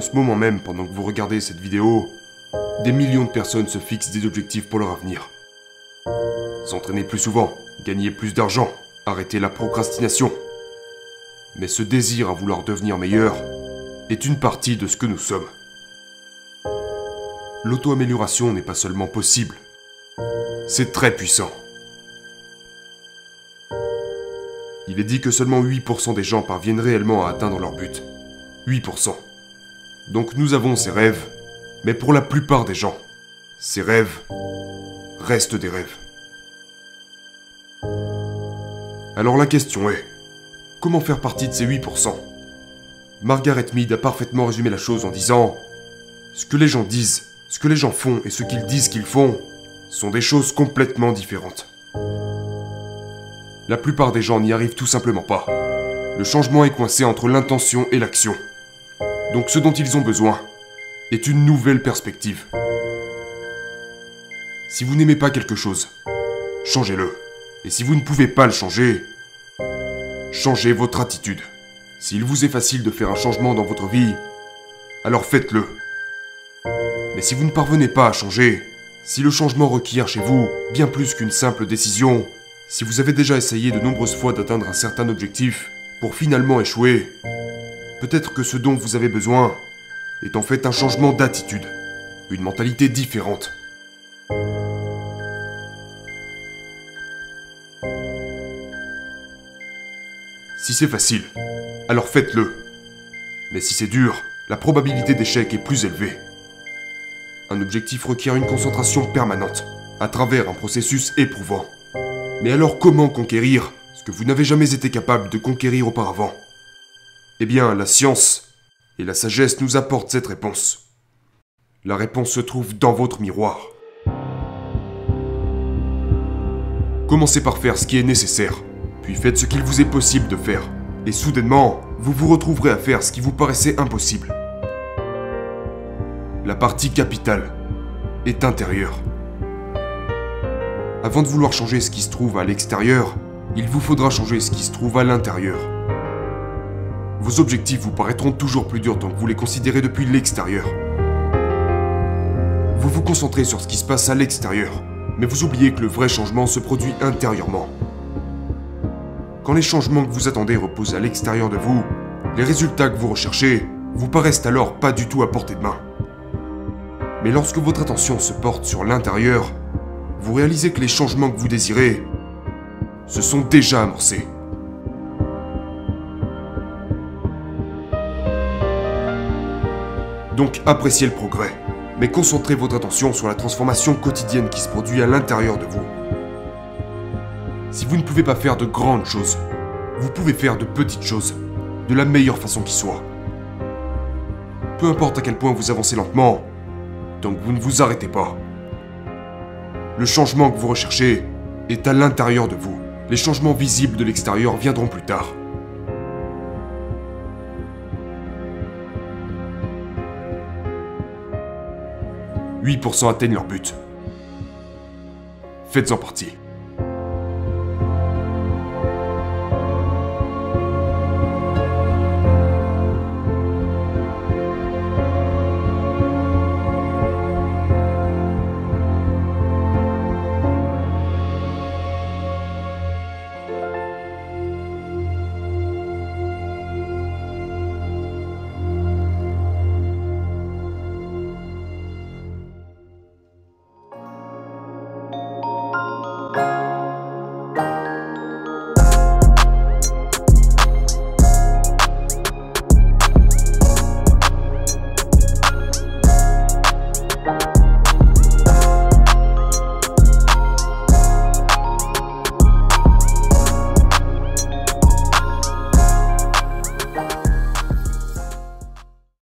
en ce moment même, pendant que vous regardez cette vidéo, des millions de personnes se fixent des objectifs pour leur avenir. S'entraîner plus souvent, gagner plus d'argent, arrêter la procrastination. Mais ce désir à vouloir devenir meilleur est une partie de ce que nous sommes. L'auto-amélioration n'est pas seulement possible, c'est très puissant. Il est dit que seulement 8% des gens parviennent réellement à atteindre leur but. 8%. Donc nous avons ces rêves, mais pour la plupart des gens, ces rêves restent des rêves. Alors la question est, comment faire partie de ces 8% Margaret Mead a parfaitement résumé la chose en disant Ce que les gens disent, ce que les gens font et ce qu'ils disent qu'ils font sont des choses complètement différentes. La plupart des gens n'y arrivent tout simplement pas. Le changement est coincé entre l'intention et l'action. Donc ce dont ils ont besoin est une nouvelle perspective. Si vous n'aimez pas quelque chose, changez-le. Et si vous ne pouvez pas le changer, changez votre attitude. S'il vous est facile de faire un changement dans votre vie, alors faites-le. Mais si vous ne parvenez pas à changer, si le changement requiert chez vous bien plus qu'une simple décision, si vous avez déjà essayé de nombreuses fois d'atteindre un certain objectif pour finalement échouer, peut-être que ce dont vous avez besoin est en fait un changement d'attitude, une mentalité différente. Si c'est facile, alors faites-le. Mais si c'est dur, la probabilité d'échec est plus élevée. Un objectif requiert une concentration permanente, à travers un processus éprouvant. Mais alors comment conquérir ce que vous n'avez jamais été capable de conquérir auparavant? Eh bien, la science et la sagesse nous apportent cette réponse. La réponse se trouve dans votre miroir. Commencez par faire ce qui est nécessaire, puis faites ce qu'il vous est possible de faire. Et soudainement, vous vous retrouverez à faire ce qui vous paraissait impossible. La partie capitale est intérieure. Avant de vouloir changer ce qui se trouve à l'extérieur, il vous faudra changer ce qui se trouve à l'intérieur. Vos objectifs vous paraîtront toujours plus durs tant que vous les considérez depuis l'extérieur. Vous vous concentrez sur ce qui se passe à l'extérieur, mais vous oubliez que le vrai changement se produit intérieurement. Quand les changements que vous attendez reposent à l'extérieur de vous, les résultats que vous recherchez vous paraissent alors pas du tout à portée de main. Mais lorsque votre attention se porte sur l'intérieur, vous réalisez que les changements que vous désirez se sont déjà amorcés. Donc appréciez le progrès, mais concentrez votre attention sur la transformation quotidienne qui se produit à l'intérieur de vous. Si vous ne pouvez pas faire de grandes choses, vous pouvez faire de petites choses, de la meilleure façon qui soit. Peu importe à quel point vous avancez lentement, que vous ne vous arrêtez pas. Le changement que vous recherchez est à l'intérieur de vous. Les changements visibles de l'extérieur viendront plus tard. « 8% atteignent leur but. Faites-en partie.